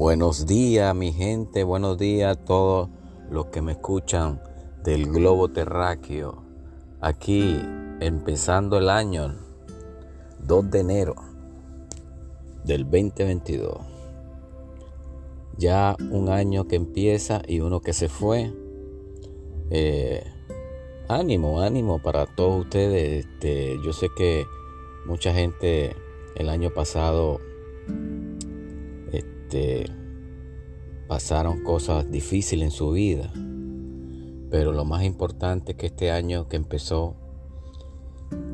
Buenos días mi gente, buenos días a todos los que me escuchan del globo terráqueo. Aquí empezando el año 2 de enero del 2022. Ya un año que empieza y uno que se fue. Eh, ánimo, ánimo para todos ustedes. Este, yo sé que mucha gente el año pasado este, pasaron cosas difíciles en su vida. Pero lo más importante es que este año que empezó,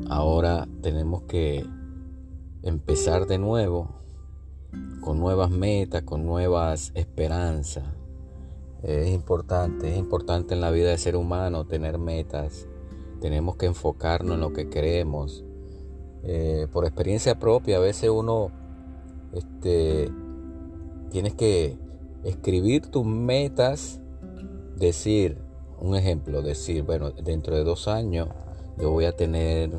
ahora tenemos que empezar de nuevo con nuevas metas, con nuevas esperanzas. Es importante, es importante en la vida del ser humano tener metas. Tenemos que enfocarnos en lo que queremos. Eh, por experiencia propia, a veces uno este, tienes que escribir tus metas, decir, un ejemplo, decir, bueno, dentro de dos años yo voy a tener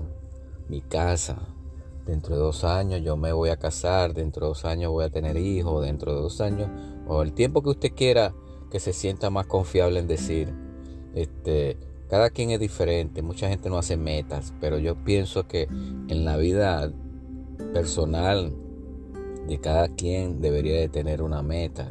mi casa, dentro de dos años yo me voy a casar, dentro de dos años voy a tener hijos, dentro de dos años, o el tiempo que usted quiera que se sienta más confiable en decir, este, cada quien es diferente, mucha gente no hace metas, pero yo pienso que en la vida personal de cada quien debería de tener una meta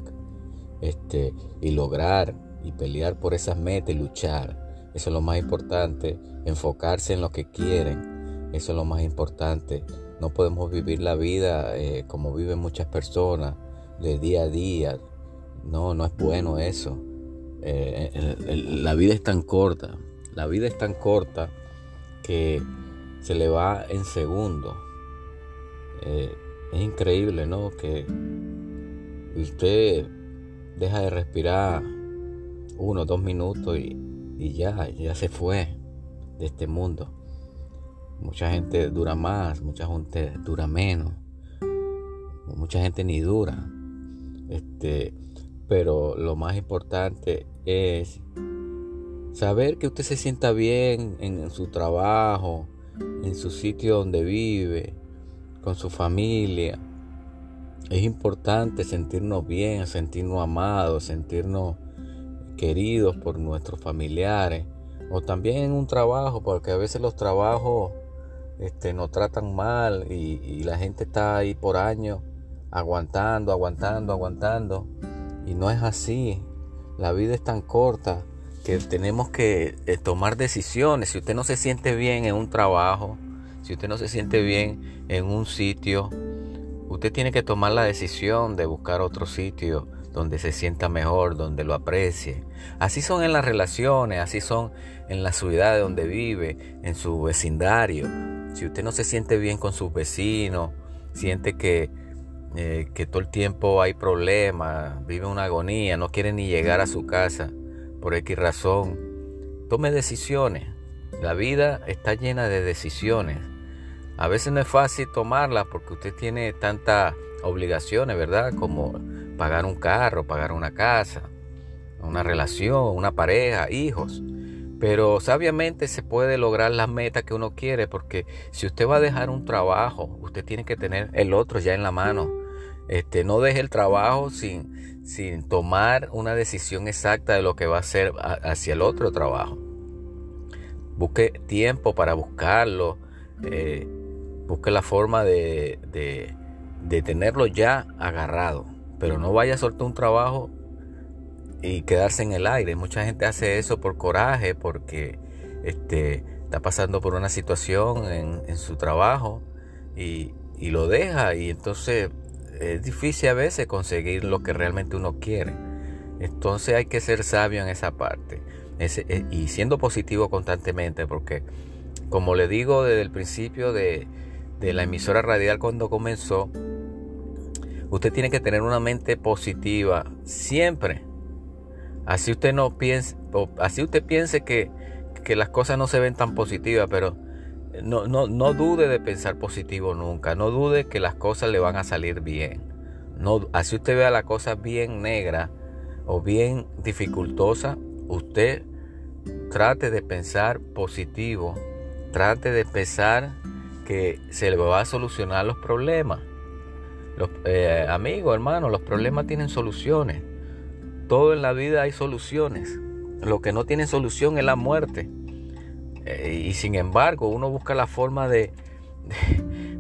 este, y lograr y pelear por esas metas y luchar. Eso es lo más importante, enfocarse en lo que quieren. Eso es lo más importante. No podemos vivir la vida eh, como viven muchas personas, de día a día. No, no es bueno eso. Eh, la vida es tan corta, la vida es tan corta que se le va en segundo. Eh, es increíble, ¿no? Que usted deja de respirar uno, dos minutos y, ya, ya se fue de este mundo. Mucha gente dura más, mucha gente dura menos, mucha gente ni dura. Este, pero lo más importante es saber que usted se sienta bien en su trabajo, en su sitio donde vive, con su familia. Es importante sentirnos bien, sentirnos amados, sentirnos queridos por nuestros familiares o también en un trabajo, porque a veces los trabajos este, nos tratan mal y, la gente está ahí por años aguantando, aguantando, aguantando. Y no es así. La vida es tan corta que tenemos que eh, tomar decisiones. Si usted no se siente bien en un trabajo, si usted no se siente bien en un sitio, usted tiene que tomar la decisión de buscar otro sitio donde se sienta mejor, donde lo aprecie. Así son en las relaciones, así son en la ciudad donde vive, en su vecindario. Si usted no se siente bien con sus vecinos, siente que, eh, que todo el tiempo hay problemas, vive una agonía, no quiere ni llegar a su casa por X razón, tome decisiones. La vida está llena de decisiones. A veces no es fácil tomarla porque usted tiene tantas obligaciones, ¿verdad? Como pagar un carro, pagar una casa, una relación, una pareja, hijos. Pero sabiamente se puede lograr las metas que uno quiere porque si usted va a dejar un trabajo, usted tiene que tener el otro ya en la mano. Este, no deje el trabajo sin, sin tomar una decisión exacta de lo que va a hacer hacia el otro trabajo. Busque tiempo para buscarlo. Eh, Busque la forma de, de, tenerlo ya agarrado. Pero no vaya a soltar un trabajo y quedarse en el aire. Mucha gente hace eso por coraje, porque este, está pasando por una situación en, su trabajo y, y, lo deja. Y entonces es difícil a veces conseguir lo que realmente uno quiere. Entonces hay que ser sabio en esa parte. Eh, y siendo positivo constantemente, porque como le digo desde el principio de, de la emisora radial cuando comenzó, usted tiene que tener una mente positiva siempre. Así usted no piense, así usted piense que, que las cosas no se ven tan positivas, pero no, no, no, dude de pensar positivo nunca. No dude que las cosas le van a salir bien. No, así usted vea la cosa bien negra o bien dificultosa, usted trate de pensar positivo. Trate de pensar que se le va a solucionar los problemas. Los, eh, amigos, hermanos, los problemas tienen soluciones. Todo en la vida hay soluciones. Lo que no tiene solución es la muerte. Eh, y sin embargo, uno busca la forma de,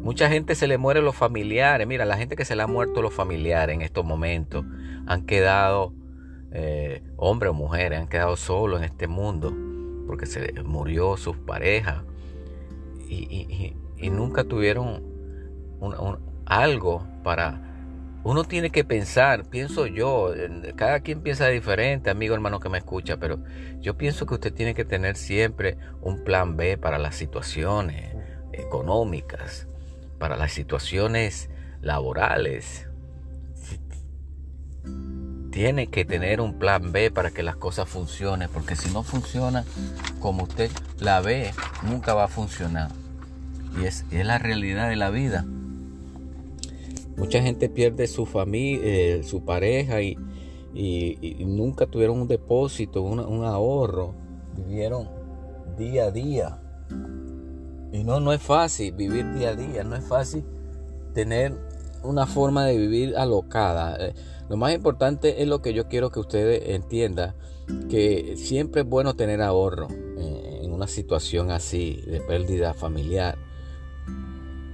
Mucha gente se le muere los familiares. Mira, la gente que se le ha muerto los familiares en estos momentos han quedado, eh, hombres o mujeres, han quedado solos en este mundo porque se murió su pareja y, nunca tuvieron algo para uno tiene que pensar, pienso yo, cada quien piensa diferente, amigo hermano que me escucha, pero yo pienso que usted tiene que tener siempre un plan B para las situaciones económicas, para las situaciones laborales. Tiene que tener un plan B para que las cosas funcionen, porque si no funciona como usted la ve, nunca va a funcionar. Y es, es la realidad de la vida. Mucha gente pierde su familia, eh, su pareja y, nunca tuvieron un depósito, un ahorro. Vivieron día a día. Y no, no es fácil vivir día a día, no es fácil tener una forma de vivir alocada. Eh, lo más importante es lo que yo quiero que ustedes entiendan, que siempre es bueno tener ahorro eh, en una situación así de pérdida familiar.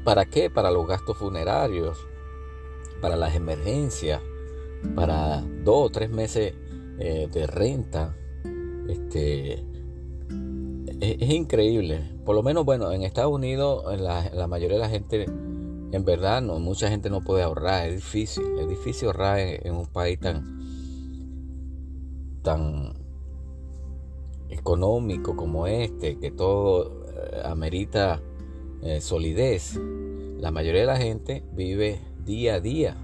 ¿Para qué? Para los gastos funerarios, para las emergencias, para dos o tres meses eh, de renta. Este, es, increíble. Por lo menos, bueno, en Estados Unidos la, mayoría de la gente, en verdad, no, mucha gente no puede ahorrar. Es difícil. Es difícil ahorrar en, un país tan, tan económico como este, que todo eh, amerita eh, solidez. La mayoría de la gente vive día a día.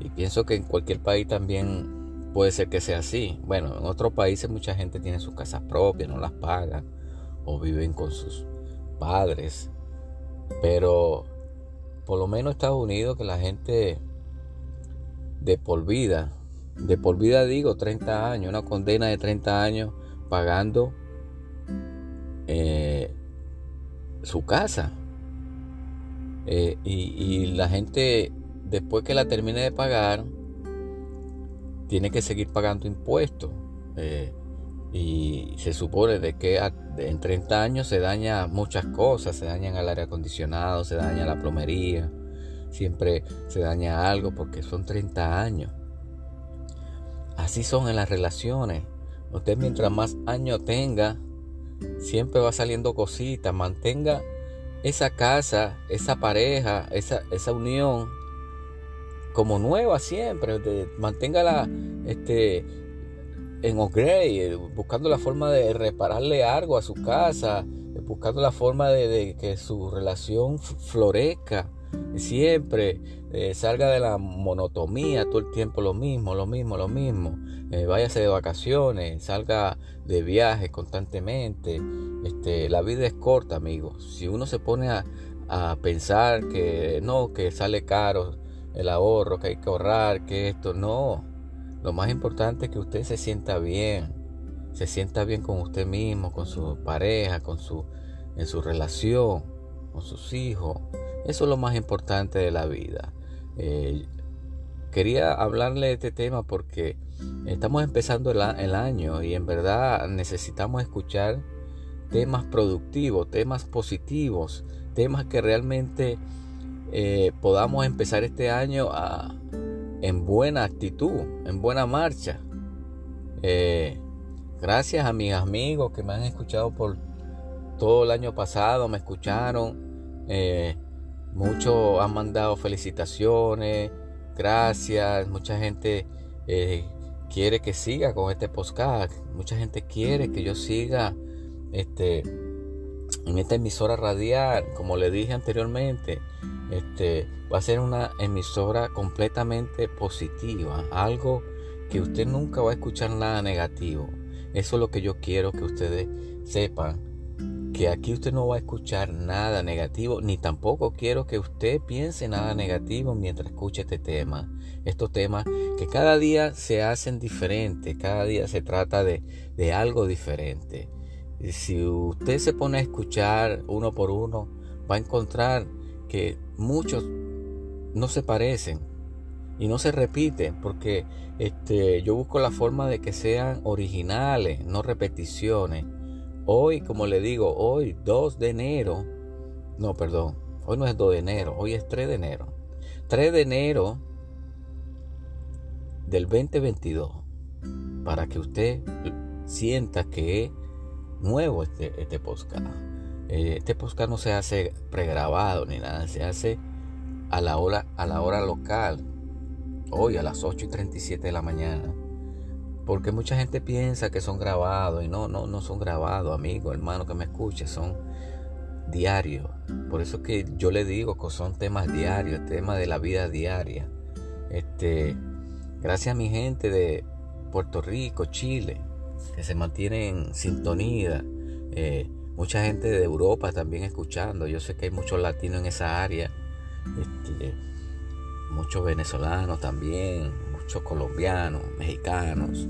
Y pienso que en cualquier país también puede ser que sea así. Bueno, en otros países mucha gente tiene sus casas propias, no las paga o viven con sus padres. Pero por lo menos en Estados Unidos que la gente de por vida, de por vida digo 30 años, una condena de 30 años pagando eh, su casa. Eh, y, la gente, después que la termine de pagar, tiene que seguir pagando impuestos. Eh, y se supone de que en 30 años se daña muchas cosas, se dañan el aire acondicionado, se daña la plomería, siempre se daña algo porque son 30 años. Así son en las relaciones. Usted mientras más años tenga, siempre va saliendo cositas. Mantenga esa casa, esa pareja, esa, esa unión como nueva siempre. manténgala este, en upgrade, buscando la forma de repararle algo a su casa, buscando la forma de, que su relación florezca siempre, eh, salga de la monotomía todo el tiempo lo mismo, lo mismo, lo mismo. Eh, váyase de vacaciones, salga de viaje constantemente. Este, la vida es corta, amigos. Si uno se pone a, pensar que no, que sale caro el ahorro, que hay que ahorrar, que esto, no. Lo más importante es que usted se sienta bien, se sienta bien con usted mismo, con su pareja, con su, en su relación, con sus hijos. Eso es lo más importante de la vida. Eh, quería hablarle de este tema porque estamos empezando el, año y en verdad necesitamos escuchar temas productivos, temas positivos, temas que realmente eh, podamos empezar este año en buena actitud, en buena marcha. Eh, gracias a mis amigos que me han escuchado por todo el año pasado, me escucharon. Muchos han mandado felicitaciones, gracias. Mucha gente quiere que siga con este podcast. Mucha gente quiere que yo siga este, en esta emisora radial. Como le dije anteriormente, este, va a ser una emisora completamente positiva. Algo que usted nunca va a escuchar nada negativo. Eso es lo que yo quiero que ustedes sepan que aquí usted no va a escuchar nada negativo, ni tampoco quiero que usted piense nada negativo mientras escuche este tema. Estos temas que cada día se hacen diferentes, cada día se trata de, de algo diferente. Y si usted se pone a escuchar uno por uno, va a encontrar que muchos no se parecen y no se repiten porque este, yo busco la forma de que sean originales, no repeticiones. Hoy, como le digo, hoy 2 de enero, no, perdón, hoy no es 2 de enero, hoy es 3 de enero. 3 de enero del 2022, para que usted sienta que es nuevo este, este podcast. Eh, este podcast no se hace pregrabado ni nada, se hace a la hora, a la hora local, hoy a las 8 y 37 de la mañana. Porque mucha gente piensa que son grabados y no, no, no son grabados, amigo, hermano que me escuche, son diarios. Por eso que yo le digo que son temas diarios, temas de la vida diaria. Este, gracias a mi gente de Puerto Rico, Chile, que se mantiene en sintonía. Eh, mucha gente de Europa también escuchando. Yo sé que hay muchos latinos en esa área. Este, muchos venezolanos también, muchos colombianos, mexicanos,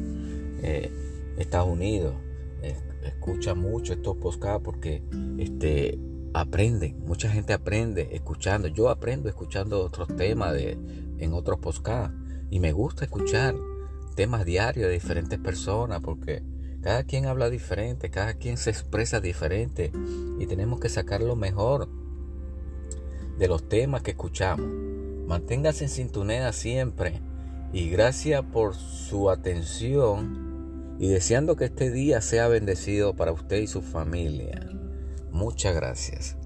eh, Estados Unidos. escucha mucho estos podcasts porque este, aprenden, mucha gente aprende escuchando. Yo aprendo escuchando otros temas de, en otros podcasts y me gusta escuchar temas diarios de diferentes personas porque cada quien habla diferente, cada quien se expresa diferente y tenemos que sacar lo mejor de los temas que escuchamos. Manténgase en sintonía siempre y gracias por su atención y deseando que este día sea bendecido para usted y su familia. Muchas gracias.